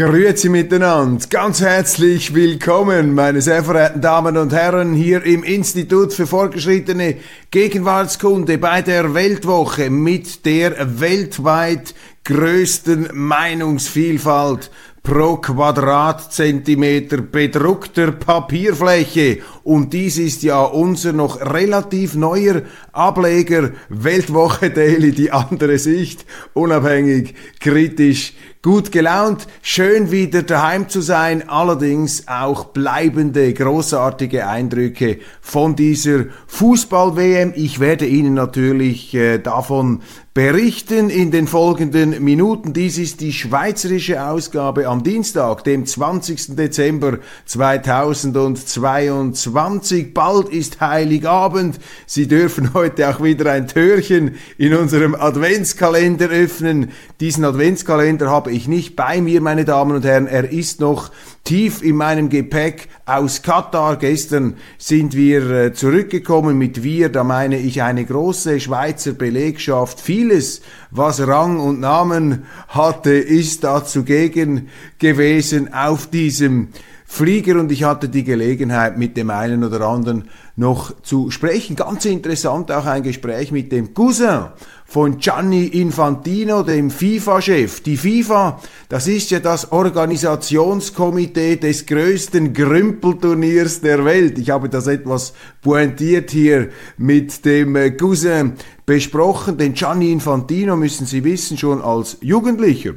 Grüezi miteinander, ganz herzlich willkommen, meine sehr verehrten Damen und Herren, hier im Institut für fortgeschrittene Gegenwartskunde bei der Weltwoche mit der weltweit größten Meinungsvielfalt pro Quadratzentimeter bedruckter Papierfläche. Und dies ist ja unser noch relativ neuer Ableger Weltwoche Daily, die andere Sicht, unabhängig, kritisch, gut gelaunt, schön wieder daheim zu sein, allerdings auch bleibende, großartige Eindrücke von dieser Fußball-WM. Ich werde Ihnen natürlich äh, davon berichten in den folgenden Minuten. Dies ist die schweizerische Ausgabe am Dienstag, dem 20. Dezember 2022. Bald ist Heiligabend. Sie dürfen heute auch wieder ein Türchen in unserem Adventskalender öffnen. Diesen Adventskalender habe ich nicht bei mir, meine Damen und Herren. Er ist noch tief in meinem Gepäck aus Katar. Gestern sind wir äh, zurückgekommen mit wir, da meine ich eine große Schweizer Belegschaft. Vieles, was Rang und Namen hatte, ist da zugegen gewesen auf diesem Flieger. Und ich hatte die Gelegenheit, mit dem einen oder anderen noch zu sprechen. Ganz interessant auch ein Gespräch mit dem Cousin von Gianni Infantino, dem FIFA-Chef. Die FIFA, das ist ja das Organisationskomitee des größten Grümpelturniers der Welt. Ich habe das etwas pointiert hier mit dem Cousin besprochen, denn Gianni Infantino, müssen Sie wissen, schon als Jugendlicher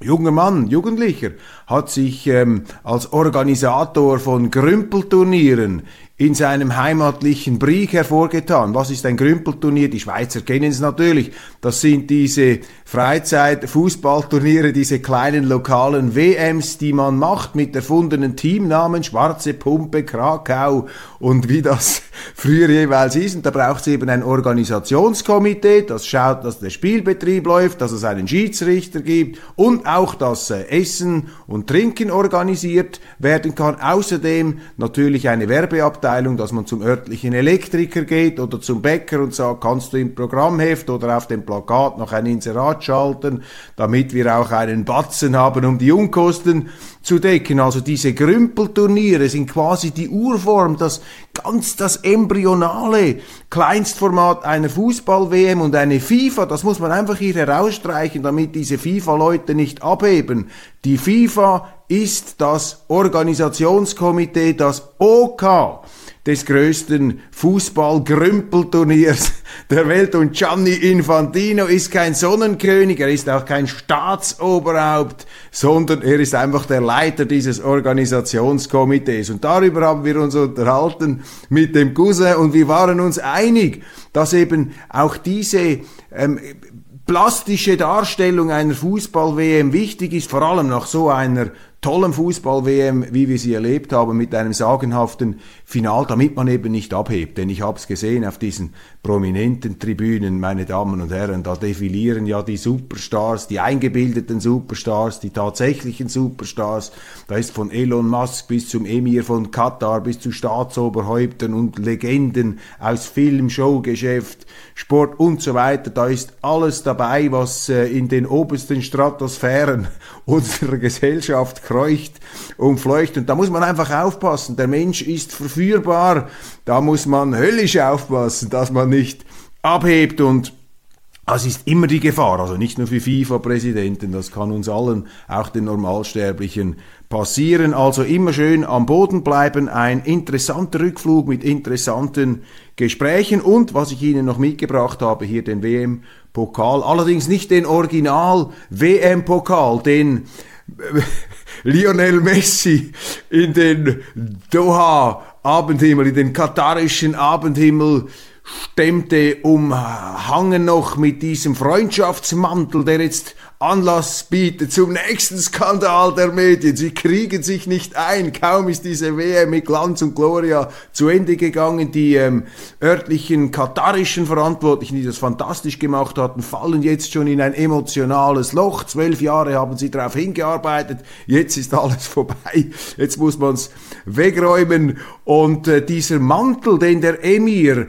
junger Mann, Jugendlicher, hat sich ähm, als Organisator von Grümpelturnieren in seinem heimatlichen Brieg hervorgetan. Was ist ein Grümpelturnier? Die Schweizer kennen es natürlich. Das sind diese Freizeit-Fußballturniere, diese kleinen lokalen WMs, die man macht mit erfundenen Teamnamen, Schwarze Pumpe, Krakau und wie das früher jeweils ist. Und da braucht es eben ein Organisationskomitee, das schaut, dass der Spielbetrieb läuft, dass es einen Schiedsrichter gibt und auch, dass äh, Essen und Trinken organisiert werden kann. Außerdem natürlich eine Werbeabteilung Abteilung, dass man zum örtlichen Elektriker geht oder zum Bäcker und sagt, kannst du im Programmheft oder auf dem Plakat noch ein Inserat schalten, damit wir auch einen Batzen haben, um die Unkosten zu decken. Also diese Grümpelturniere sind quasi die Urform, das ganz das embryonale Kleinstformat einer Fußball-WM und eine FIFA, das muss man einfach hier herausstreichen, damit diese FIFA-Leute nicht abheben. Die FIFA ist das Organisationskomitee, das OK des größten Fußball-Grümpelturniers der Welt. Und Gianni Infantino ist kein Sonnenkönig, er ist auch kein Staatsoberhaupt, sondern er ist einfach der Leiter dieses Organisationskomitees. Und darüber haben wir uns unterhalten mit dem Cousin und wir waren uns einig, dass eben auch diese ähm, plastische Darstellung einer Fußball-WM wichtig ist, vor allem nach so einer tollen Fußball-WM, wie wir sie erlebt haben, mit einem sagenhaften Final, damit man eben nicht abhebt. Denn ich habe es gesehen auf diesen prominenten Tribünen, meine Damen und Herren, da defilieren ja die Superstars, die eingebildeten Superstars, die tatsächlichen Superstars. Da ist von Elon Musk bis zum Emir von Katar, bis zu Staatsoberhäuptern und Legenden aus Film, Showgeschäft, Sport und so weiter. Da ist alles dabei, was äh, in den obersten Stratosphären unserer Gesellschaft kreucht und fleucht. Und da muss man einfach aufpassen. Der Mensch ist verführbar. Da muss man höllisch aufpassen, dass man nicht abhebt und das ist immer die Gefahr, also nicht nur für FIFA-Präsidenten, das kann uns allen, auch den Normalsterblichen, passieren. Also immer schön am Boden bleiben, ein interessanter Rückflug mit interessanten Gesprächen. Und was ich Ihnen noch mitgebracht habe, hier den WM-Pokal, allerdings nicht den Original-WM-Pokal, den Lionel Messi in den Doha Abendhimmel, in den katarischen Abendhimmel stemmte umhangen noch mit diesem Freundschaftsmantel, der jetzt Anlass bietet zum nächsten Skandal der Medien. Sie kriegen sich nicht ein. Kaum ist diese WM mit Glanz und Gloria zu Ende gegangen. Die ähm, örtlichen katarischen Verantwortlichen, die das fantastisch gemacht hatten, fallen jetzt schon in ein emotionales Loch. Zwölf Jahre haben sie darauf hingearbeitet. Jetzt ist alles vorbei. Jetzt muss man es wegräumen. Und äh, dieser Mantel, den der Emir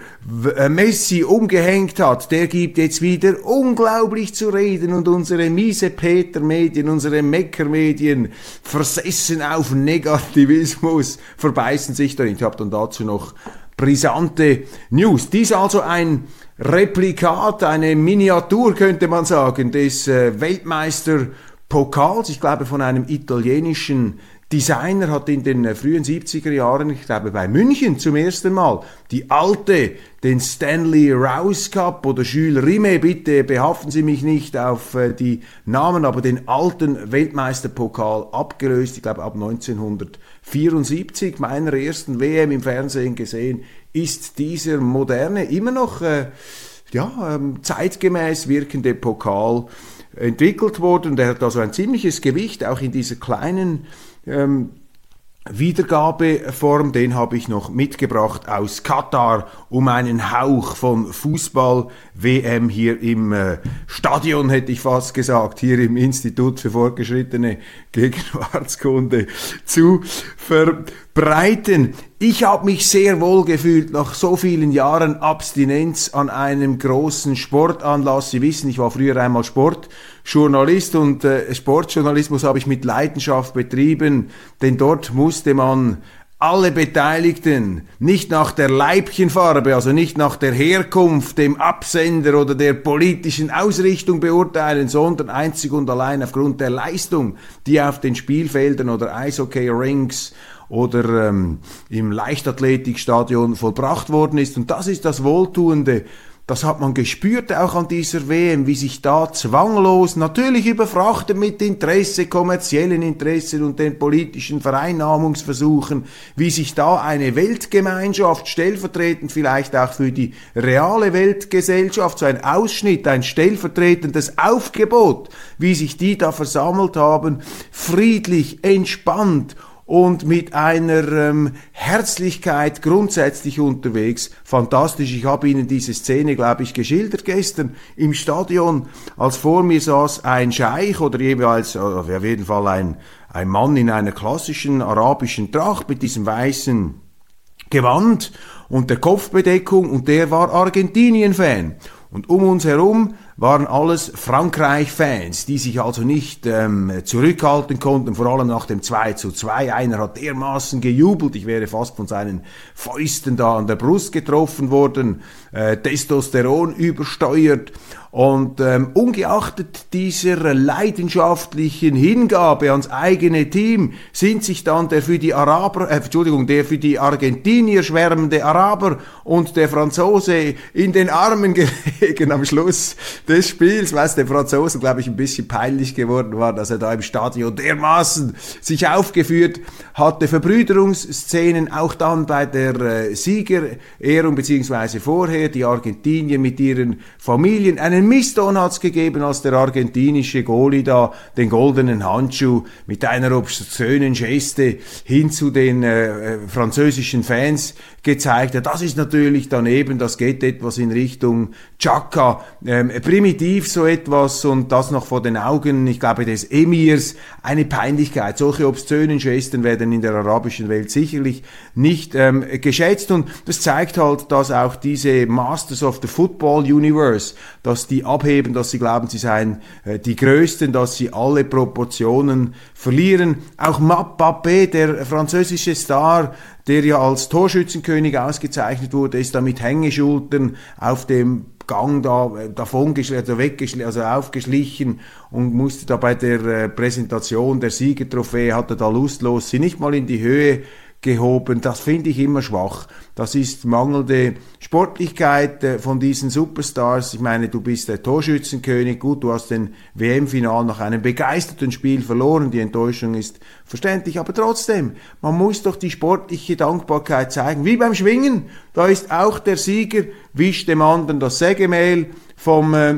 äh, Messi umgehängt hat, der gibt jetzt wieder unglaublich zu reden und unsere miese Peter-Medien, unsere Mecker-Medien, versessen auf Negativismus, verbeißen sich darin. Ich habe dann dazu noch brisante News. Dies also ein Replikat, eine Miniatur könnte man sagen, des äh, Weltmeisterpokals, ich glaube von einem italienischen Designer hat in den äh, frühen 70er Jahren, ich glaube bei München zum ersten Mal, die alte, den Stanley Rouse Cup oder Jules Rimet, bitte behaften Sie mich nicht auf äh, die Namen, aber den alten Weltmeisterpokal abgelöst, ich glaube ab 1974, meiner ersten WM im Fernsehen gesehen, ist dieser moderne, immer noch äh, ja, ähm, zeitgemäß wirkende Pokal entwickelt worden. Der hat also ein ziemliches Gewicht, auch in dieser kleinen ähm, Wiedergabeform, den habe ich noch mitgebracht aus Katar, um einen Hauch von Fußball-WM hier im äh, Stadion, hätte ich fast gesagt, hier im Institut für fortgeschrittene Gegenwartskunde zu verbreiten. Ich habe mich sehr wohl gefühlt nach so vielen Jahren Abstinenz an einem großen Sportanlass. Sie wissen, ich war früher einmal Sportjournalist und äh, Sportjournalismus habe ich mit Leidenschaft betrieben, denn dort musste man alle Beteiligten nicht nach der Leibchenfarbe, also nicht nach der Herkunft, dem Absender oder der politischen Ausrichtung beurteilen, sondern einzig und allein aufgrund der Leistung, die auf den Spielfeldern oder Eishockey-Rings oder ähm, im Leichtathletikstadion vollbracht worden ist. Und das ist das Wohltuende. Das hat man gespürt auch an dieser WM, wie sich da zwanglos, natürlich überfrachtet mit Interesse, kommerziellen Interessen und den politischen Vereinnahmungsversuchen, wie sich da eine Weltgemeinschaft, stellvertretend vielleicht auch für die reale Weltgesellschaft, so ein Ausschnitt, ein stellvertretendes Aufgebot, wie sich die da versammelt haben, friedlich, entspannt und mit einer ähm, Herzlichkeit grundsätzlich unterwegs. Fantastisch. Ich habe Ihnen diese Szene, glaube ich, geschildert gestern im Stadion, als vor mir saß ein Scheich oder jeweils, äh, auf jeden Fall ein, ein Mann in einer klassischen arabischen Tracht mit diesem weißen Gewand und der Kopfbedeckung und der war Argentinien-Fan. Und um uns herum waren alles Frankreich-Fans, die sich also nicht ähm, zurückhalten konnten, vor allem nach dem 2 zu 2. Einer hat dermaßen gejubelt, ich wäre fast von seinen Fäusten da an der Brust getroffen worden, äh, Testosteron übersteuert. Und ähm, ungeachtet dieser leidenschaftlichen Hingabe ans eigene Team sind sich dann der für die Araber, äh, Entschuldigung, der für die Argentinier schwärmende Araber und der Franzose in den Armen gelegen am Schluss des Spiels, weil es dem Franzosen, glaube ich, ein bisschen peinlich geworden war, dass er da im Stadion dermaßen sich aufgeführt hatte. Verbrüderungsszenen auch dann bei der äh, Siegerehrung beziehungsweise vorher, die Argentinier mit ihren Familien. Einen Misston hat es gegeben, als der argentinische Goalie da den goldenen Handschuh mit einer obszönen Geste hin zu den äh, äh französischen Fans gezeigt hat. Das ist natürlich daneben, das geht etwas in Richtung Chaka, ähm, primitiv so etwas und das noch vor den Augen, ich glaube, des Emirs, eine Peinlichkeit. Solche obszönen Gesten werden in der arabischen Welt sicherlich nicht ähm, geschätzt und das zeigt halt, dass auch diese Masters of the Football Universe, dass die abheben, dass sie glauben, sie seien äh, die Größten, dass sie alle Proportionen verlieren. Auch Mbappé, der französische Star, der ja als Torschützenkönig ausgezeichnet wurde, ist da mit Hängeschultern auf dem Gang da äh, davon also weggeschlichen, also aufgeschlichen und musste da bei der äh, Präsentation der Siegertrophäe, hatte da lustlos sie nicht mal in die Höhe gehoben. Das finde ich immer schwach. Das ist mangelnde Sportlichkeit äh, von diesen Superstars. Ich meine, du bist der Torschützenkönig. Gut, du hast den WM-Final nach einem begeisterten Spiel verloren. Die Enttäuschung ist verständlich. Aber trotzdem, man muss doch die sportliche Dankbarkeit zeigen. Wie beim Schwingen. Da ist auch der Sieger, wischt dem anderen das Sägemehl vom äh,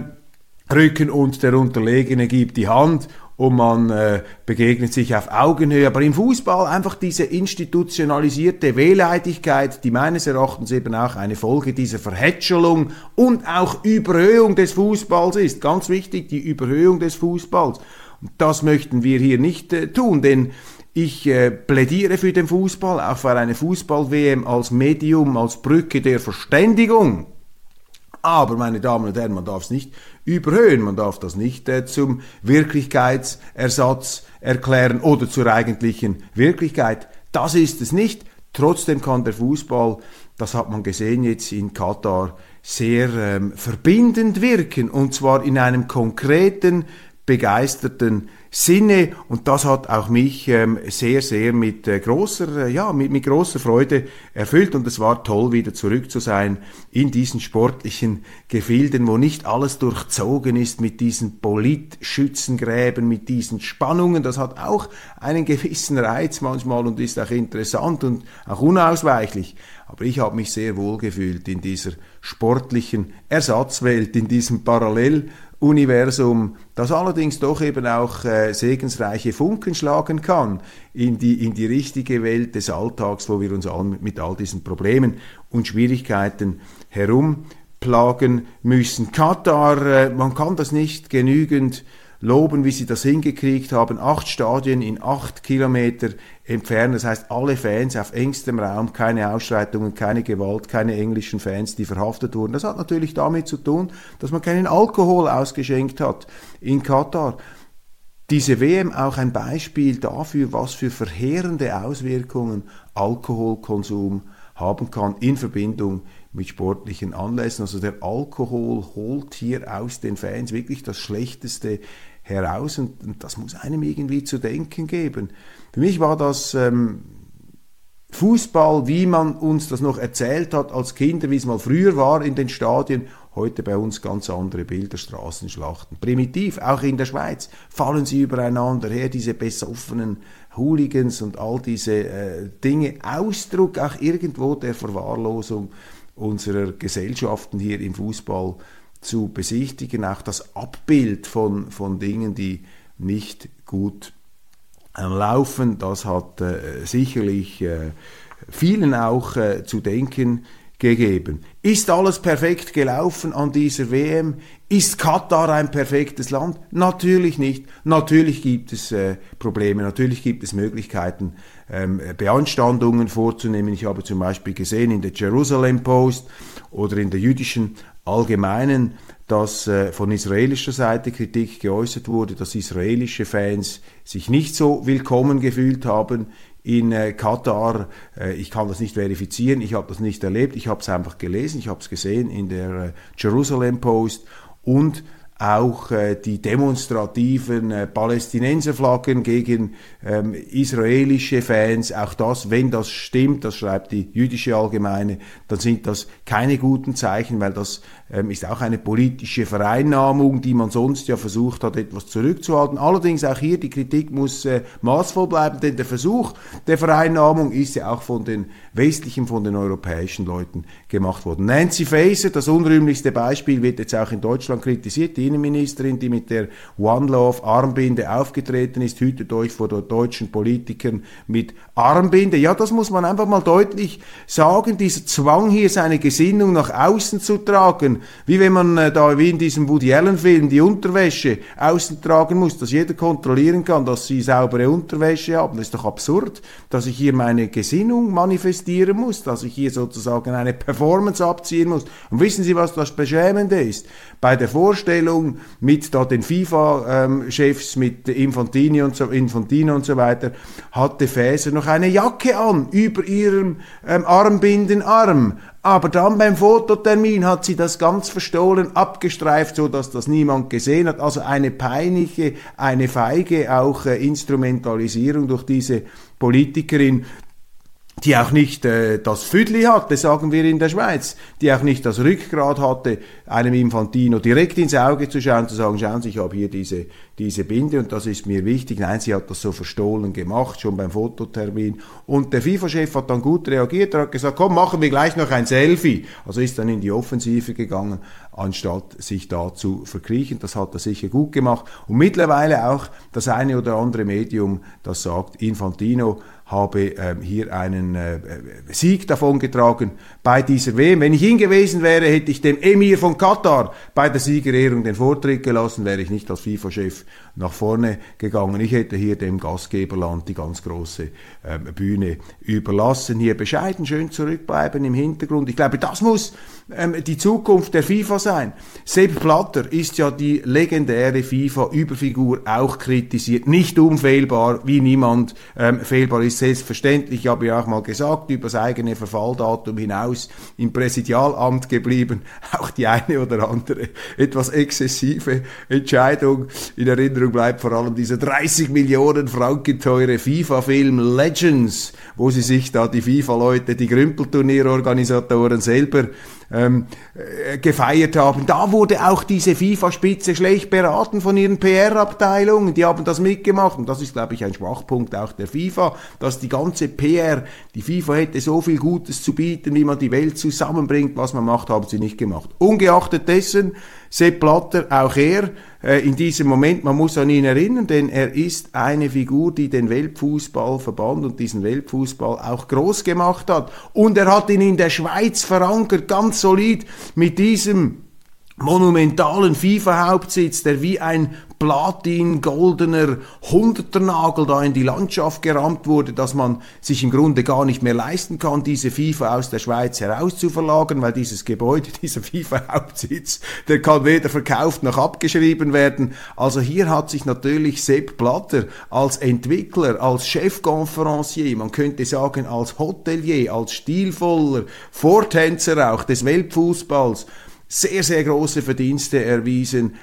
Rücken und der Unterlegene gibt die Hand und man äh, begegnet sich auf Augenhöhe. Aber im Fußball einfach diese institutionalisierte Wehleidigkeit, die meines Erachtens eben auch eine Folge dieser Verhätschelung und auch Überhöhung des Fußballs ist. Ganz wichtig, die Überhöhung des Fußballs. Das möchten wir hier nicht äh, tun, denn ich äh, plädiere für den Fußball, auch für eine Fußball-WM als Medium, als Brücke der Verständigung. Aber, meine Damen und Herren, man darf es nicht überhöhen. Man darf das nicht äh, zum Wirklichkeitsersatz erklären oder zur eigentlichen Wirklichkeit. Das ist es nicht. Trotzdem kann der Fußball, das hat man gesehen jetzt in Katar, sehr ähm, verbindend wirken und zwar in einem konkreten, begeisterten Sinne und das hat auch mich ähm, sehr, sehr mit äh, großer, äh, ja, mit, mit großer Freude erfüllt und es war toll, wieder zurück zu sein in diesen sportlichen Gefilden, wo nicht alles durchzogen ist mit diesen Politschützengräben, mit diesen Spannungen. Das hat auch einen gewissen Reiz manchmal und ist auch interessant und auch unausweichlich. Aber ich habe mich sehr wohl gefühlt in dieser sportlichen Ersatzwelt, in diesem Parallel Universum, das allerdings doch eben auch äh, segensreiche Funken schlagen kann in die, in die richtige Welt des Alltags, wo wir uns all, mit all diesen Problemen und Schwierigkeiten herumplagen müssen. Katar, äh, man kann das nicht genügend loben, wie sie das hingekriegt haben. Acht Stadien in acht Kilometer entfernt. Das heißt, alle Fans auf engstem Raum, keine Ausschreitungen, keine Gewalt, keine englischen Fans, die verhaftet wurden. Das hat natürlich damit zu tun, dass man keinen Alkohol ausgeschenkt hat in Katar. Diese WM auch ein Beispiel dafür, was für verheerende Auswirkungen Alkoholkonsum haben kann in Verbindung mit sportlichen Anlässen. Also der Alkohol holt hier aus den Fans wirklich das Schlechteste heraus und, und das muss einem irgendwie zu denken geben. Für mich war das ähm, Fußball, wie man uns das noch erzählt hat als Kinder, wie es mal früher war in den Stadien, heute bei uns ganz andere Bilder, Straßenschlachten. Primitiv, auch in der Schweiz, fallen sie übereinander her, diese besoffenen Hooligans und all diese äh, Dinge, Ausdruck auch irgendwo der Verwahrlosung unserer Gesellschaften hier im Fußball zu besichtigen, auch das Abbild von, von Dingen, die nicht gut laufen, das hat äh, sicherlich äh, vielen auch äh, zu denken gegeben. Ist alles perfekt gelaufen an dieser WM? Ist Katar ein perfektes Land? Natürlich nicht. Natürlich gibt es äh, Probleme, natürlich gibt es Möglichkeiten, ähm, Beanstandungen vorzunehmen. Ich habe zum Beispiel gesehen in der Jerusalem Post oder in der jüdischen Allgemeinen, dass äh, von israelischer Seite Kritik geäußert wurde, dass israelische Fans sich nicht so willkommen gefühlt haben in äh, Katar. Äh, ich kann das nicht verifizieren, ich habe das nicht erlebt, ich habe es einfach gelesen, ich habe es gesehen in der äh, Jerusalem Post und auch äh, die demonstrativen äh, Palästinenserflaggen gegen ähm, israelische Fans, auch das, wenn das stimmt, das schreibt die jüdische Allgemeine, dann sind das keine guten Zeichen, weil das ist auch eine politische Vereinnahmung, die man sonst ja versucht hat, etwas zurückzuhalten. Allerdings auch hier, die Kritik muss äh, maßvoll bleiben, denn der Versuch der Vereinnahmung ist ja auch von den westlichen, von den europäischen Leuten gemacht worden. Nancy Faeser, das unrühmlichste Beispiel, wird jetzt auch in Deutschland kritisiert, die Innenministerin, die mit der One Love Armbinde aufgetreten ist, hütet euch vor deutschen Politikern mit Armbinde. Ja, das muss man einfach mal deutlich sagen, dieser Zwang hier, seine Gesinnung nach außen zu tragen, wie wenn man äh, da wie in diesem Woody Allen Film die Unterwäsche außen tragen muss, dass jeder kontrollieren kann, dass sie saubere Unterwäsche haben. Das ist doch absurd, dass ich hier meine Gesinnung manifestieren muss, dass ich hier sozusagen eine Performance abziehen muss. Und wissen Sie, was das Beschämende ist? Bei der Vorstellung mit da den FIFA-Chefs, mit Infantini und so, Infantino und so weiter, hatte Fäser noch eine Jacke an über ihrem ähm, Armbindenarm. Aber dann beim Fototermin hat sie das ganz verstohlen abgestreift, so dass das niemand gesehen hat. Also eine peinliche, eine feige auch äh, Instrumentalisierung durch diese Politikerin. Die auch nicht äh, das Füdli hatte, sagen wir in der Schweiz, die auch nicht das Rückgrat hatte, einem Infantino direkt ins Auge zu schauen, zu sagen, schauen Sie, ich habe hier diese, diese Binde und das ist mir wichtig. Nein, sie hat das so verstohlen gemacht, schon beim Fototermin. Und der FIFA-Chef hat dann gut reagiert, er hat gesagt, komm, machen wir gleich noch ein Selfie. Also ist dann in die Offensive gegangen, anstatt sich da zu verkriechen. Das hat er sicher gut gemacht. Und mittlerweile auch das eine oder andere Medium, das sagt, Infantino habe ähm, hier einen äh, Sieg davongetragen bei dieser WM. Wenn ich ihn gewesen wäre, hätte ich dem Emir von Katar bei der Siegerehrung den Vortritt gelassen, wäre ich nicht als FIFA-Chef nach vorne gegangen. Ich hätte hier dem Gastgeberland die ganz große äh, Bühne überlassen. Hier bescheiden, schön zurückbleiben im Hintergrund. Ich glaube, das muss ähm, die Zukunft der FIFA sein. Sepp Blatter ist ja die legendäre FIFA-Überfigur auch kritisiert. Nicht unfehlbar, wie niemand ähm, fehlbar ist. Selbstverständlich, ich habe ja auch mal gesagt, über das eigene Verfalldatum hinaus im Präsidialamt geblieben. Auch die eine oder andere etwas exzessive Entscheidung in Erinnerung Erinnerung bleibt vor allem dieser 30 Millionen Franken teure FIFA-Film Legends, wo sie sich da die FIFA-Leute, die Grümpelturnierorganisatoren selber ähm, äh, gefeiert haben. Da wurde auch diese FIFA-Spitze schlecht beraten von ihren PR-Abteilungen. Die haben das mitgemacht und das ist, glaube ich, ein Schwachpunkt auch der FIFA, dass die ganze PR, die FIFA hätte so viel Gutes zu bieten, wie man die Welt zusammenbringt, was man macht, haben sie nicht gemacht. Ungeachtet dessen, Sepp Blatter, auch er, äh, in diesem Moment, man muss an ihn erinnern, denn er ist eine Figur, die den Weltfußballverband und diesen Weltfußball auch groß gemacht hat. Und er hat ihn in der Schweiz verankert, ganz solid, mit diesem monumentalen FIFA-Hauptsitz, der wie ein platin-goldener Hunderternagel da in die Landschaft gerammt wurde, dass man sich im Grunde gar nicht mehr leisten kann, diese FIFA aus der Schweiz herauszuverlagern, weil dieses Gebäude, dieser FIFA-Hauptsitz, der kann weder verkauft noch abgeschrieben werden. Also hier hat sich natürlich Sepp Blatter als Entwickler, als Chefkonferencier, man könnte sagen als Hotelier, als stilvoller Vortänzer auch des Weltfußballs, sehr, sehr große Verdienste erwiesen,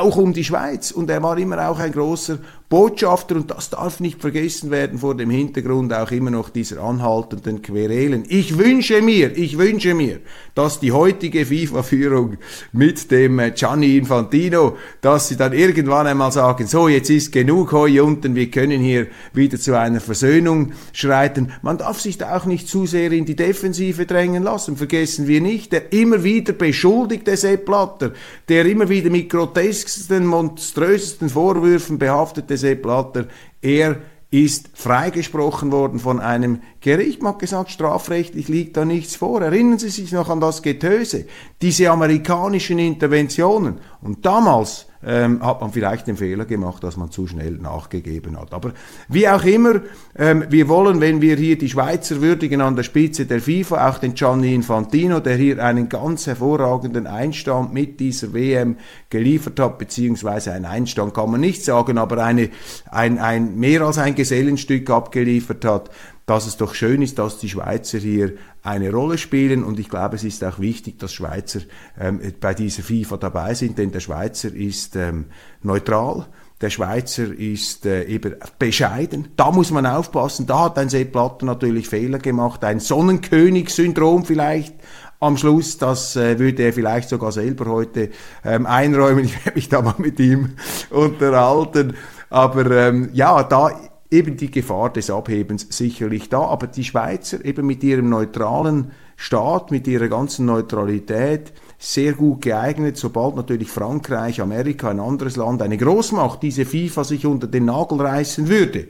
auch um die Schweiz. Und er war immer auch ein großer Botschafter, und das darf nicht vergessen werden vor dem Hintergrund auch immer noch dieser anhaltenden Querelen. Ich wünsche mir, ich wünsche mir, dass die heutige FIFA-Führung mit dem äh, Gianni Infantino, dass sie dann irgendwann einmal sagen, so, jetzt ist genug heu unten, wir können hier wieder zu einer Versöhnung schreiten. Man darf sich da auch nicht zu sehr in die Defensive drängen lassen. Vergessen wir nicht, der immer wieder beschuldigte Sepp Blatter, der immer wieder mit grotesksten, monströsesten Vorwürfen behaftete Sepp Blatter, er ist freigesprochen worden von einem Gericht. Man hat gesagt, strafrechtlich liegt da nichts vor. Erinnern Sie sich noch an das Getöse, diese amerikanischen Interventionen. Und damals ähm, hat man vielleicht den Fehler gemacht, dass man zu schnell nachgegeben hat. Aber wie auch immer, ähm, wir wollen, wenn wir hier die Schweizer würdigen an der Spitze der FIFA, auch den Gianni Infantino, der hier einen ganz hervorragenden Einstand mit dieser WM geliefert hat, beziehungsweise ein Einstand kann man nicht sagen, aber eine, ein, ein, mehr als ein Gesellenstück abgeliefert hat, dass es doch schön ist, dass die Schweizer hier eine Rolle spielen und ich glaube, es ist auch wichtig, dass Schweizer ähm, bei dieser FIFA dabei sind, denn der Schweizer ist ähm, neutral. Der Schweizer ist äh, eben bescheiden. Da muss man aufpassen. Da hat ein Sepp Blatter natürlich Fehler gemacht. Ein Sonnenkönig-Syndrom vielleicht am Schluss. Das äh, würde er vielleicht sogar selber heute ähm, einräumen. Ich werde mich da mal mit ihm unterhalten. Aber ähm, ja, da eben die Gefahr des Abhebens sicherlich da. Aber die Schweizer eben mit ihrem neutralen Staat, mit ihrer ganzen Neutralität sehr gut geeignet, sobald natürlich Frankreich, Amerika, ein anderes Land, eine Großmacht, diese FIFA sich unter den Nagel reißen würde,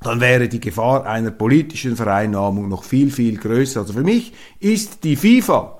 dann wäre die Gefahr einer politischen Vereinnahmung noch viel, viel größer. Also für mich ist die FIFA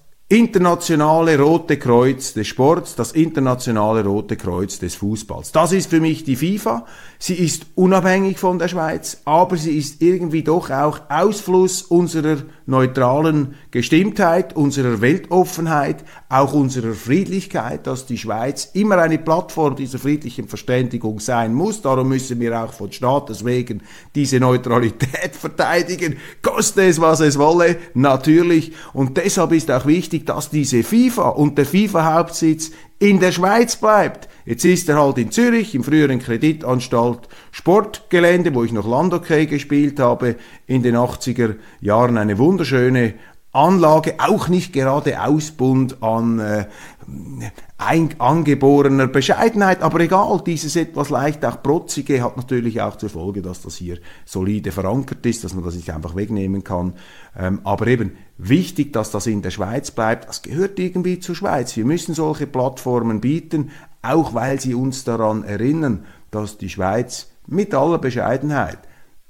internationale Rote Kreuz des Sports, das internationale Rote Kreuz des Fußballs. Das ist für mich die FIFA. Sie ist unabhängig von der Schweiz, aber sie ist irgendwie doch auch Ausfluss unserer neutralen Gestimmtheit, unserer Weltoffenheit, auch unserer Friedlichkeit, dass die Schweiz immer eine Plattform dieser friedlichen Verständigung sein muss. Darum müssen wir auch von Staates wegen diese Neutralität verteidigen, koste es, was es wolle, natürlich. Und deshalb ist auch wichtig, dass diese FIFA und der FIFA-Hauptsitz in der Schweiz bleibt. Jetzt ist er halt in Zürich, im früheren Kreditanstalt Sportgelände, wo ich noch Landhockey gespielt habe, in den 80er Jahren eine wunderschöne Anlage, auch nicht gerade Ausbund an äh, angeborener Bescheidenheit, aber egal, dieses etwas leicht auch protzige hat natürlich auch zur Folge, dass das hier solide verankert ist, dass man das nicht einfach wegnehmen kann. Ähm, aber eben wichtig, dass das in der Schweiz bleibt, das gehört irgendwie zur Schweiz. Wir müssen solche Plattformen bieten, auch weil sie uns daran erinnern, dass die Schweiz mit aller Bescheidenheit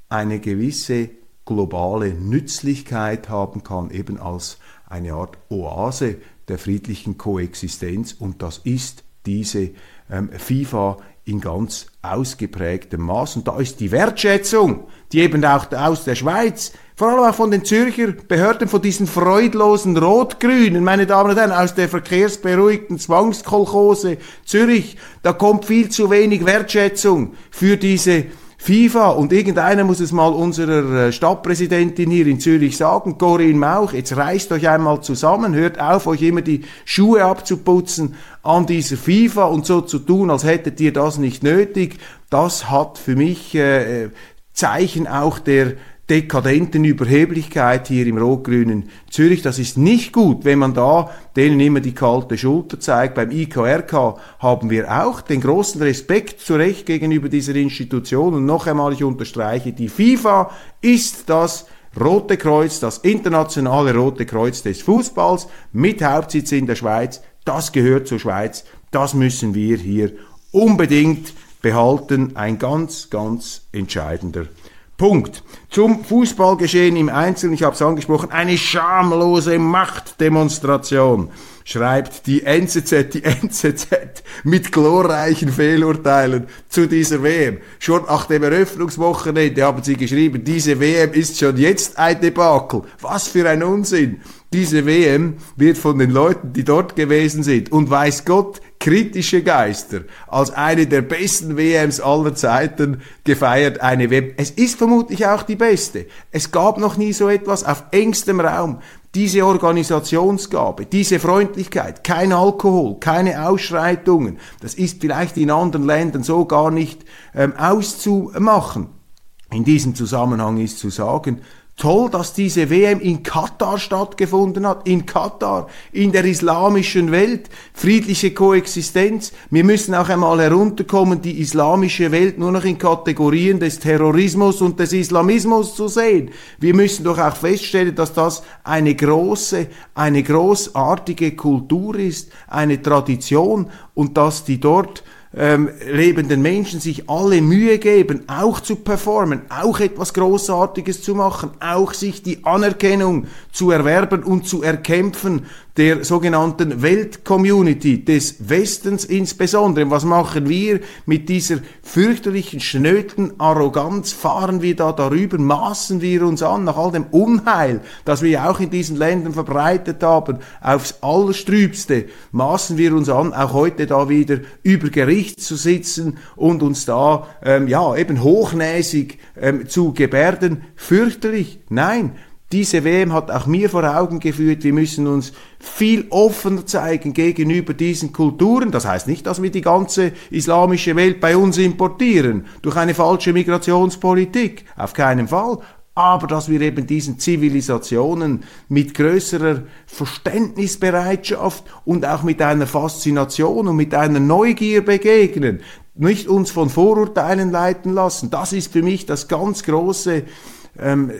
eine gewisse globale Nützlichkeit haben kann, eben als eine Art Oase der friedlichen Koexistenz. Und das ist diese ähm, FIFA in ganz ausgeprägtem Maß. Und da ist die Wertschätzung, die eben auch aus der Schweiz, vor allem auch von den Zürcher Behörden, von diesen freudlosen Rot-Grünen, meine Damen und Herren, aus der verkehrsberuhigten Zwangskolchose Zürich, da kommt viel zu wenig Wertschätzung für diese FIFA und irgendeiner muss es mal unserer äh, Stadtpräsidentin hier in Zürich sagen, Corinne Mauch, jetzt reißt euch einmal zusammen, hört auf, euch immer die Schuhe abzuputzen an dieser FIFA und so zu tun, als hättet ihr das nicht nötig. Das hat für mich äh, Zeichen auch der dekadenten Überheblichkeit hier im rot-grünen Zürich. Das ist nicht gut, wenn man da denen immer die kalte Schulter zeigt. Beim IKRK haben wir auch den großen Respekt zu Recht gegenüber dieser Institution. Und noch einmal, ich unterstreiche, die FIFA ist das Rote Kreuz, das internationale Rote Kreuz des Fußballs mit Hauptsitz in der Schweiz. Das gehört zur Schweiz. Das müssen wir hier unbedingt behalten. Ein ganz, ganz entscheidender Punkt. Zum Fußballgeschehen im Einzelnen, ich habe es angesprochen, eine schamlose Machtdemonstration, schreibt die NZZ, die NZZ mit glorreichen Fehlurteilen zu dieser WM. Schon nach dem Eröffnungswochenende haben sie geschrieben, diese WM ist schon jetzt ein Debakel. Was für ein Unsinn. Diese WM wird von den Leuten, die dort gewesen sind, und weiß Gott, kritische Geister, als eine der besten WMs aller Zeiten gefeiert. Eine WM. Es ist vermutlich auch die beste. Es gab noch nie so etwas auf engstem Raum. Diese Organisationsgabe, diese Freundlichkeit, kein Alkohol, keine Ausschreitungen, das ist vielleicht in anderen Ländern so gar nicht ähm, auszumachen. In diesem Zusammenhang ist zu sagen, Toll, dass diese WM in Katar stattgefunden hat. In Katar, in der islamischen Welt. Friedliche Koexistenz. Wir müssen auch einmal herunterkommen, die islamische Welt nur noch in Kategorien des Terrorismus und des Islamismus zu sehen. Wir müssen doch auch feststellen, dass das eine große, eine großartige Kultur ist, eine Tradition und dass die dort ähm, lebenden Menschen sich alle Mühe geben, auch zu performen, auch etwas Großartiges zu machen, auch sich die Anerkennung zu erwerben und zu erkämpfen der sogenannten Weltcommunity des Westens insbesondere. Was machen wir mit dieser fürchterlichen, schnöten Arroganz? Fahren wir da darüber? Maßen wir uns an nach all dem Unheil, das wir auch in diesen Ländern verbreitet haben, aufs Allerstrübste? Maßen wir uns an, auch heute da wieder über Gericht zu sitzen und uns da, ähm, ja, eben hochnäsig ähm, zu gebärden? Fürchterlich. Nein, diese WM hat auch mir vor Augen geführt, wir müssen uns viel offener zeigen gegenüber diesen Kulturen. Das heißt nicht, dass wir die ganze islamische Welt bei uns importieren durch eine falsche Migrationspolitik. Auf keinen Fall. Aber dass wir eben diesen Zivilisationen mit größerer Verständnisbereitschaft und auch mit einer Faszination und mit einer Neugier begegnen. Nicht uns von Vorurteilen leiten lassen. Das ist für mich das ganz große ähm,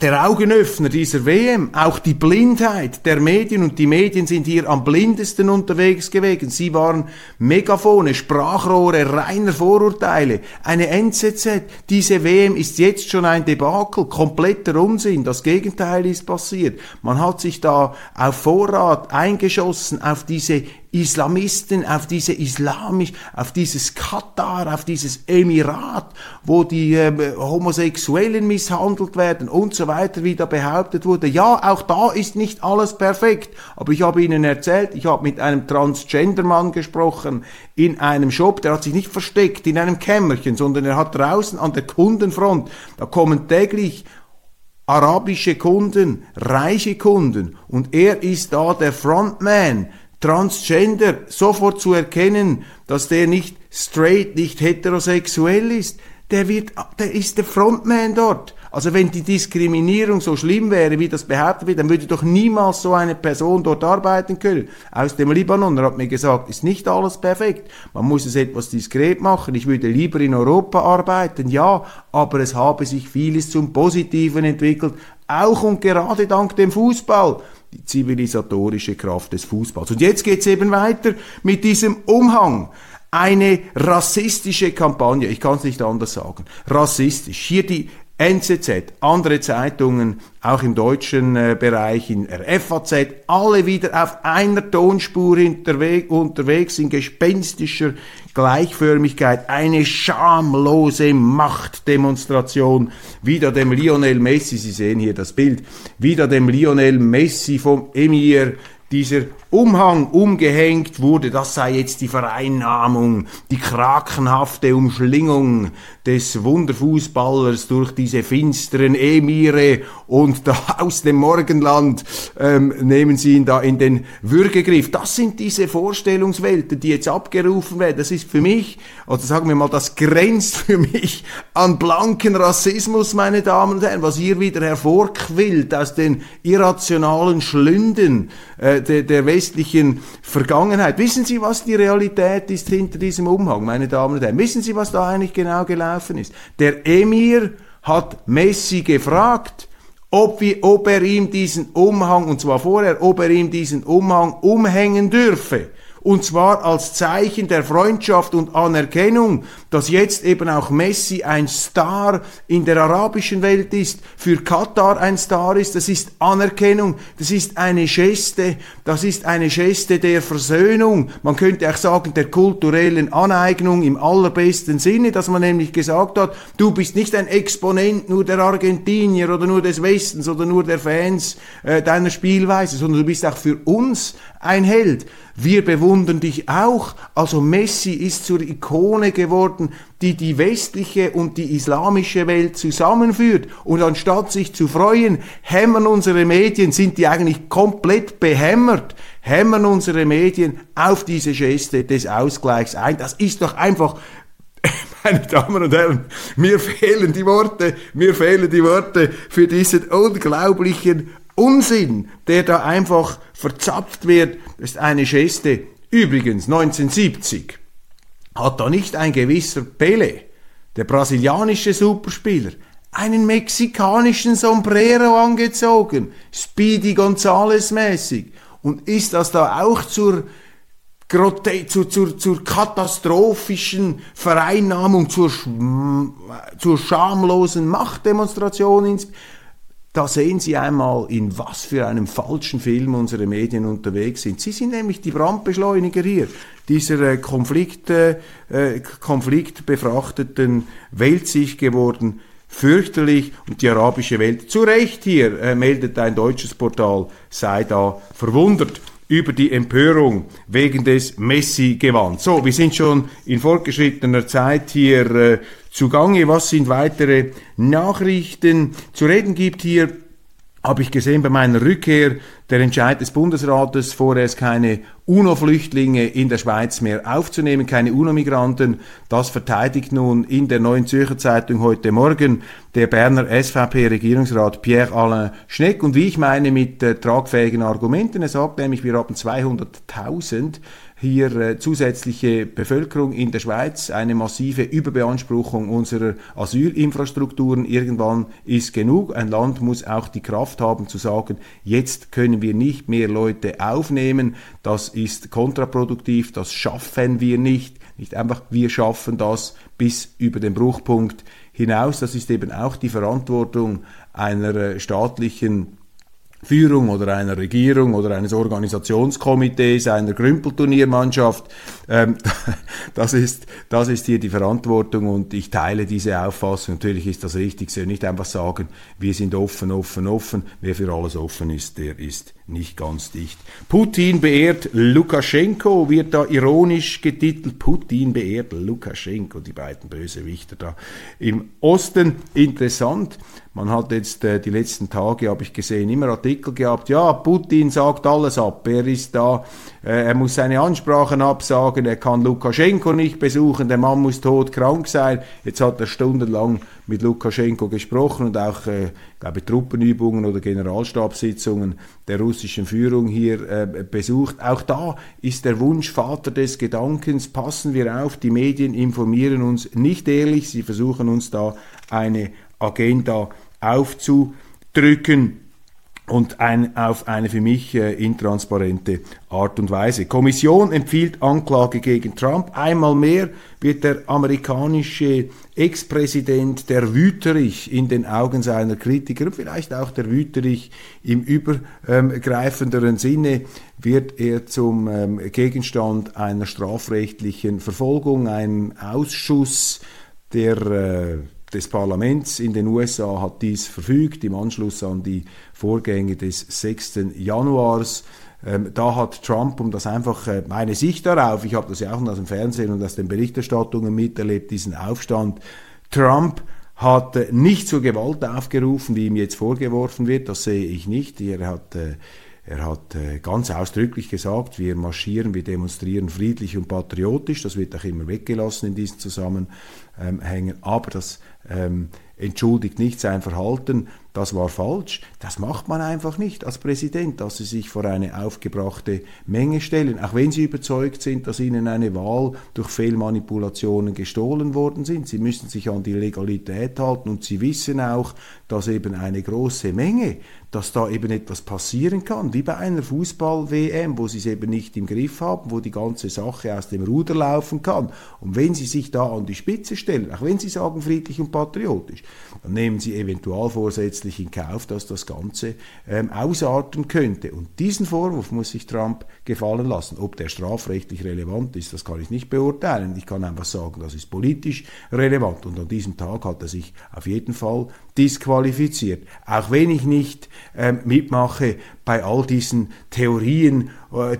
der Augenöffner dieser WM, auch die Blindheit der Medien und die Medien sind hier am blindesten unterwegs gewesen. Sie waren Megafone, Sprachrohre reiner Vorurteile, eine NZZ. Diese WM ist jetzt schon ein Debakel, kompletter Unsinn. Das Gegenteil ist passiert. Man hat sich da auf Vorrat eingeschossen auf diese Islamisten, auf diese islamisch, auf dieses Katar, auf dieses Emirat, wo die äh, Homosexuellen misshandelt werden und so weiter, wie da behauptet wurde. Ja, auch da ist nicht alles perfekt. Aber ich habe Ihnen erzählt, ich habe mit einem Transgender-Mann gesprochen in einem Shop, der hat sich nicht versteckt in einem Kämmerchen, sondern er hat draußen an der Kundenfront, da kommen täglich arabische Kunden, reiche Kunden und er ist da der Frontman Transgender sofort zu erkennen, dass der nicht straight, nicht heterosexuell ist, der wird, der ist der Frontman dort. Also wenn die Diskriminierung so schlimm wäre, wie das behauptet wird, dann würde doch niemals so eine Person dort arbeiten können. Aus dem Libanon, er hat mir gesagt, ist nicht alles perfekt. Man muss es etwas diskret machen. Ich würde lieber in Europa arbeiten, ja, aber es habe sich vieles zum Positiven entwickelt, auch und gerade dank dem Fußball die zivilisatorische Kraft des Fußballs. Und jetzt geht's eben weiter mit diesem Umhang. Eine rassistische Kampagne, ich kann es nicht anders sagen, rassistisch. Hier die NZZ, andere Zeitungen, auch im deutschen äh, Bereich, in der FAZ, alle wieder auf einer Tonspur unterwegs in gespenstischer Gleichförmigkeit, eine schamlose Machtdemonstration, wieder dem Lionel Messi, Sie sehen hier das Bild, wieder dem Lionel Messi vom Emir. Dieser Umhang umgehängt wurde, das sei jetzt die Vereinnahmung, die krakenhafte Umschlingung des Wunderfußballers durch diese finsteren Emire und da aus dem Morgenland ähm, nehmen sie ihn da in den Würgegriff. Das sind diese Vorstellungswelten, die jetzt abgerufen werden. Das ist für mich, oder sagen wir mal, das grenzt für mich an blanken Rassismus, meine Damen und Herren, was hier wieder hervorquillt aus den irrationalen Schlünden äh, der, der westlichen Vergangenheit. Wissen Sie, was die Realität ist hinter diesem Umhang, meine Damen und Herren? Wissen Sie, was da eigentlich genau gelaufen ist? Der Emir hat Messi gefragt, ob, wir, ob er ihm diesen Umhang, und zwar vorher, ob er ihm diesen Umhang umhängen dürfe und zwar als Zeichen der Freundschaft und Anerkennung, dass jetzt eben auch Messi ein Star in der arabischen Welt ist, für Katar ein Star ist, das ist Anerkennung, das ist eine Geste, das ist eine Geste der Versöhnung, man könnte auch sagen der kulturellen Aneignung im allerbesten Sinne, dass man nämlich gesagt hat, du bist nicht ein Exponent nur der Argentinier oder nur des Westens oder nur der Fans äh, deiner Spielweise, sondern du bist auch für uns ein Held. Wir bewundern dich auch. Also Messi ist zur Ikone geworden, die die westliche und die islamische Welt zusammenführt. Und anstatt sich zu freuen, hämmern unsere Medien, sind die eigentlich komplett behämmert, hämmern unsere Medien auf diese Geste des Ausgleichs ein. Das ist doch einfach meine Damen und Herren, mir fehlen die Worte, mir fehlen die Worte für diesen unglaublichen Unsinn, der da einfach verzapft wird, ist eine Geste. Übrigens, 1970 hat da nicht ein gewisser Pele, der brasilianische Superspieler, einen mexikanischen Sombrero angezogen, Speedy Gonzales mäßig, und ist das da auch zur zur, zur, zur katastrophischen Vereinnahmung, zur, zur schamlosen Machtdemonstration da sehen Sie einmal, in was für einem falschen Film unsere Medien unterwegs sind. Sie sind nämlich die Brandbeschleuniger hier, dieser äh, Konflikt, äh, konfliktbefrachteten Weltsicht geworden. Fürchterlich und die arabische Welt zu Recht hier, äh, meldet ein deutsches Portal, sei da verwundert über die Empörung wegen des Messi-Gewands. So, wir sind schon in fortgeschrittener Zeit hier äh, zugange. Was sind weitere Nachrichten? Zu reden gibt hier habe ich gesehen bei meiner Rückkehr der Entscheid des Bundesrates, vorerst keine UNO-Flüchtlinge in der Schweiz mehr aufzunehmen, keine UNO-Migranten. Das verteidigt nun in der Neuen Zürcher Zeitung heute Morgen der Berner SVP-Regierungsrat Pierre-Alain Schneck und wie ich meine mit äh, tragfähigen Argumenten. Er sagt nämlich, wir haben 200.000 hier äh, zusätzliche Bevölkerung in der Schweiz, eine massive Überbeanspruchung unserer Asylinfrastrukturen. Irgendwann ist genug. Ein Land muss auch die Kraft haben zu sagen, jetzt können wir nicht mehr Leute aufnehmen. Das ist kontraproduktiv, das schaffen wir nicht. Nicht einfach, wir schaffen das bis über den Bruchpunkt hinaus. Das ist eben auch die Verantwortung einer äh, staatlichen Führung oder einer Regierung oder eines Organisationskomitees, einer Grümpelturniermannschaft. Ähm, das, ist, das ist hier die Verantwortung und ich teile diese Auffassung. Natürlich ist das Richtigste. Nicht einfach sagen, wir sind offen, offen, offen. Wer für alles offen ist, der ist nicht ganz dicht. Putin beehrt Lukaschenko, wird da ironisch getitelt. Putin beehrt Lukaschenko, die beiden Bösewichter da im Osten. Interessant. Man hat jetzt äh, die letzten Tage, habe ich gesehen, immer Artikel gehabt, ja, Putin sagt alles ab, er ist da, er muss seine Ansprachen absagen, er kann Lukaschenko nicht besuchen, der Mann muss todkrank sein. Jetzt hat er stundenlang mit Lukaschenko gesprochen und auch, äh, glaube Truppenübungen oder Generalstabssitzungen der russischen Führung hier äh, besucht. Auch da ist der Wunsch Vater des Gedankens, passen wir auf, die Medien informieren uns nicht ehrlich, sie versuchen uns da eine Agenda aufzudrücken und ein, auf eine für mich äh, intransparente Art und Weise. Kommission empfiehlt Anklage gegen Trump. Einmal mehr wird der amerikanische Ex-Präsident der Wüterich in den Augen seiner Kritiker und vielleicht auch der Wüterich im übergreifenderen Sinne wird er zum ähm, Gegenstand einer strafrechtlichen Verfolgung. Ein Ausschuss der äh, des Parlaments in den USA hat dies verfügt im Anschluss an die Vorgänge des 6. Januars. Ähm, da hat Trump, um das einfach äh, meine Sicht darauf, ich habe das ja auch aus dem Fernsehen und aus den Berichterstattungen miterlebt, diesen Aufstand, Trump hat äh, nicht zur Gewalt aufgerufen, wie ihm jetzt vorgeworfen wird, das sehe ich nicht. Er hat äh, er hat äh, ganz ausdrücklich gesagt, wir marschieren, wir demonstrieren friedlich und patriotisch. Das wird auch immer weggelassen in diesen Zusammenhängen. Aber das ähm, entschuldigt nicht sein Verhalten, das war falsch. Das macht man einfach nicht als Präsident, dass sie sich vor eine aufgebrachte Menge stellen, auch wenn sie überzeugt sind, dass ihnen eine Wahl durch Fehlmanipulationen gestohlen worden sind. Sie müssen sich an die Legalität halten und sie wissen auch, dass eben eine große Menge dass da eben etwas passieren kann, wie bei einer Fußball-WM, wo sie es eben nicht im Griff haben, wo die ganze Sache aus dem Ruder laufen kann. Und wenn sie sich da an die Spitze stellen, auch wenn sie sagen friedlich und patriotisch, dann nehmen sie eventuell vorsätzlich in Kauf, dass das Ganze ähm, ausarten könnte. Und diesen Vorwurf muss sich Trump gefallen lassen. Ob der strafrechtlich relevant ist, das kann ich nicht beurteilen. Ich kann einfach sagen, das ist politisch relevant. Und an diesem Tag hat er sich auf jeden Fall disqualifiziert. Auch wenn ich nicht ähm, mitmache bei all diesen Theorien,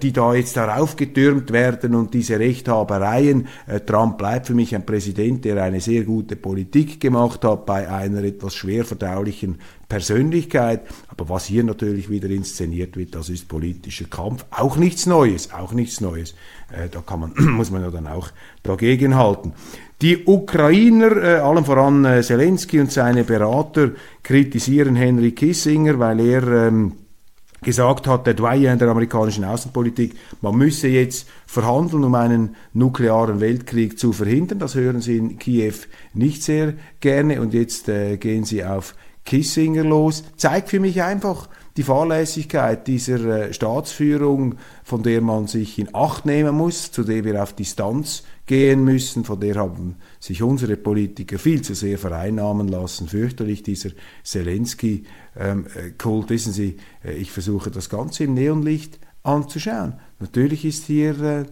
die da jetzt darauf getürmt werden und diese Rechthabereien. Äh, Trump bleibt für mich ein Präsident, der eine sehr gute Politik gemacht hat bei einer etwas schwer verdaulichen Persönlichkeit. Aber was hier natürlich wieder inszeniert wird, das ist politischer Kampf. Auch nichts Neues, auch nichts Neues. Äh, da kann man, muss man ja dann auch dagegen halten. Die Ukrainer, äh, allem voran äh, Zelensky und seine Berater, kritisieren Henry Kissinger, weil er ähm, gesagt hat, der Doyen der amerikanischen Außenpolitik, man müsse jetzt verhandeln, um einen nuklearen Weltkrieg zu verhindern. Das hören Sie in Kiew nicht sehr gerne und jetzt äh, gehen Sie auf Kissinger los. Zeigt für mich einfach, die Fahrlässigkeit dieser äh, Staatsführung, von der man sich in Acht nehmen muss, zu der wir auf Distanz gehen müssen, von der haben sich unsere Politiker viel zu sehr vereinnahmen lassen. Fürchterlich dieser Zelensky-Kult. Wissen Sie, äh, ich versuche das Ganze im Neonlicht anzuschauen. Natürlich ist hier äh,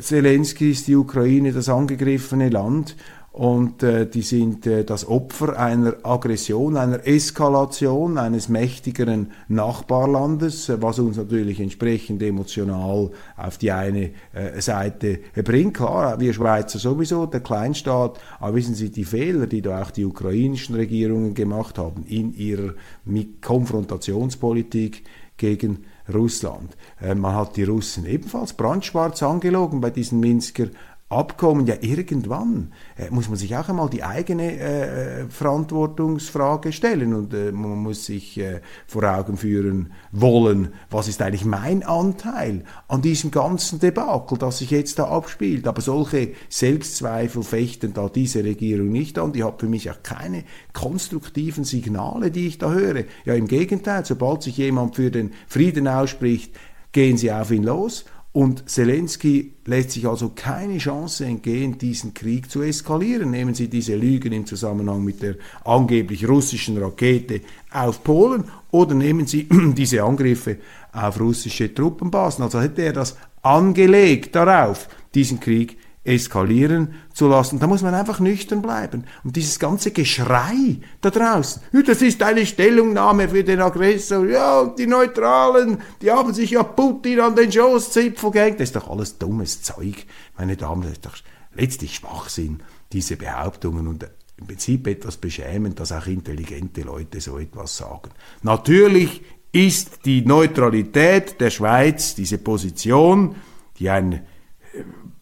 Zelensky, ist die Ukraine das angegriffene Land und äh, die sind äh, das Opfer einer Aggression, einer Eskalation eines mächtigeren Nachbarlandes, äh, was uns natürlich entsprechend emotional auf die eine äh, Seite bringt. Klar, wir Schweizer sowieso, der Kleinstaat, aber wissen Sie, die Fehler, die da auch die ukrainischen Regierungen gemacht haben in ihrer Konfrontationspolitik gegen Russland. Äh, man hat die Russen ebenfalls brandschwarz angelogen bei diesen Minsker Abkommen, ja irgendwann äh, muss man sich auch einmal die eigene äh, Verantwortungsfrage stellen und äh, man muss sich äh, vor Augen führen wollen, was ist eigentlich mein Anteil an diesem ganzen Debakel, das sich jetzt da abspielt. Aber solche Selbstzweifel fechten da diese Regierung nicht an. Die hat für mich auch keine konstruktiven Signale, die ich da höre. Ja, im Gegenteil, sobald sich jemand für den Frieden ausspricht, gehen sie auf ihn los und Zelensky lässt sich also keine Chance entgehen, diesen Krieg zu eskalieren. Nehmen Sie diese Lügen im Zusammenhang mit der angeblich russischen Rakete auf Polen oder nehmen Sie diese Angriffe auf russische Truppenbasen. Also hätte er das angelegt darauf, diesen Krieg eskalieren zu lassen. Da muss man einfach nüchtern bleiben. Und dieses ganze Geschrei da draußen, das ist eine Stellungnahme für den Aggressor, ja, und die Neutralen, die haben sich ja Putin an den Schoßzipfel gehängt. Das ist doch alles dummes Zeug, meine Damen, das ist doch letztlich Schwachsinn, diese Behauptungen und im Prinzip etwas beschämend, dass auch intelligente Leute so etwas sagen. Natürlich ist die Neutralität der Schweiz, diese Position, die ein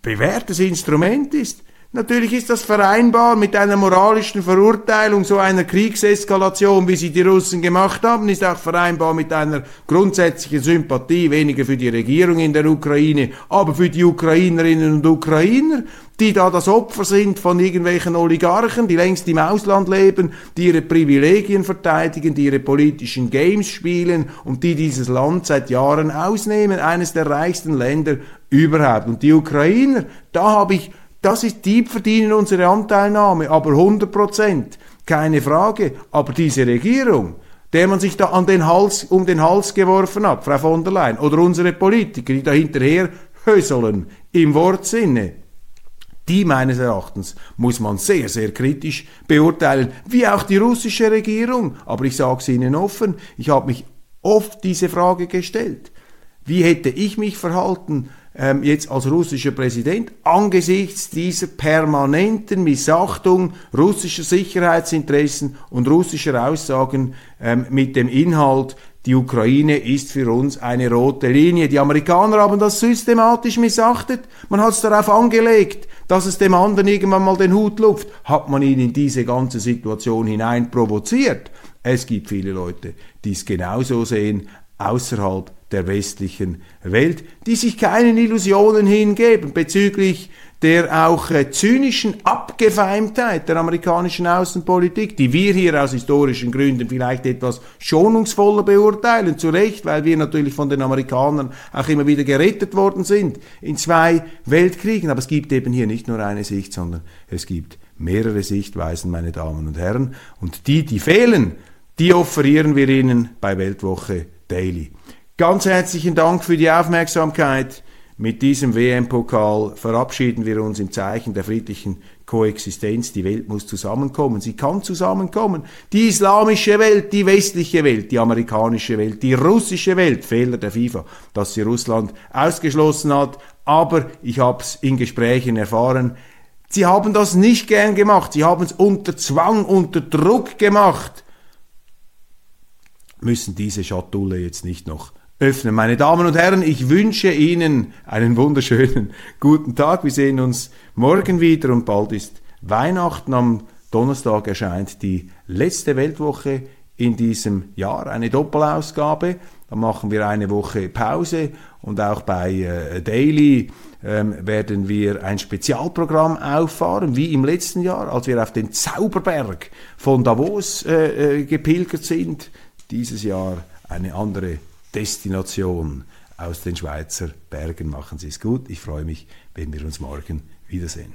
bewährtes Instrument ist. Natürlich ist das vereinbar mit einer moralischen Verurteilung so einer Kriegseskalation, wie sie die Russen gemacht haben, ist auch vereinbar mit einer grundsätzlichen Sympathie weniger für die Regierung in der Ukraine, aber für die Ukrainerinnen und Ukrainer, die da das Opfer sind von irgendwelchen Oligarchen, die längst im Ausland leben, die ihre Privilegien verteidigen, die ihre politischen Games spielen und die dieses Land seit Jahren ausnehmen, eines der reichsten Länder überhaupt. Und die Ukrainer, da habe ich das ist, die verdienen unsere Anteilnahme, aber 100 Prozent, keine Frage. Aber diese Regierung, der man sich da an den Hals, um den Hals geworfen hat, Frau von der Leyen, oder unsere Politiker, die da hinterher höseln, im Wortsinne, die meines Erachtens muss man sehr, sehr kritisch beurteilen, wie auch die russische Regierung. Aber ich sage es Ihnen offen, ich habe mich oft diese Frage gestellt. Wie hätte ich mich verhalten, ähm, jetzt als russischer Präsident angesichts dieser permanenten Missachtung russischer Sicherheitsinteressen und russischer Aussagen ähm, mit dem Inhalt, die Ukraine ist für uns eine rote Linie. Die Amerikaner haben das systematisch missachtet. Man hat es darauf angelegt, dass es dem anderen irgendwann mal den Hut lupft. Hat man ihn in diese ganze Situation hinein provoziert? Es gibt viele Leute, die es genauso sehen, außerhalb der westlichen Welt, die sich keinen Illusionen hingeben bezüglich der auch äh, zynischen Abgefeimtheit der amerikanischen Außenpolitik, die wir hier aus historischen Gründen vielleicht etwas schonungsvoller beurteilen, zu Recht, weil wir natürlich von den Amerikanern auch immer wieder gerettet worden sind in zwei Weltkriegen. Aber es gibt eben hier nicht nur eine Sicht, sondern es gibt mehrere Sichtweisen, meine Damen und Herren. Und die, die fehlen, die offerieren wir Ihnen bei Weltwoche Daily. Ganz herzlichen Dank für die Aufmerksamkeit. Mit diesem WM-Pokal verabschieden wir uns im Zeichen der friedlichen Koexistenz. Die Welt muss zusammenkommen. Sie kann zusammenkommen. Die islamische Welt, die westliche Welt, die amerikanische Welt, die russische Welt. Fehler der FIFA, dass sie Russland ausgeschlossen hat. Aber ich habe es in Gesprächen erfahren. Sie haben das nicht gern gemacht. Sie haben es unter Zwang, unter Druck gemacht. Müssen diese Schatulle jetzt nicht noch öffnen. Meine Damen und Herren, ich wünsche Ihnen einen wunderschönen guten Tag. Wir sehen uns morgen wieder und bald ist Weihnachten. Am Donnerstag erscheint die letzte Weltwoche in diesem Jahr, eine Doppelausgabe. Dann machen wir eine Woche Pause und auch bei äh, Daily ähm, werden wir ein Spezialprogramm auffahren, wie im letzten Jahr, als wir auf den Zauberberg von Davos äh, äh, gepilgert sind. Dieses Jahr eine andere Destination aus den Schweizer Bergen. Machen Sie es gut. Ich freue mich, wenn wir uns morgen wiedersehen.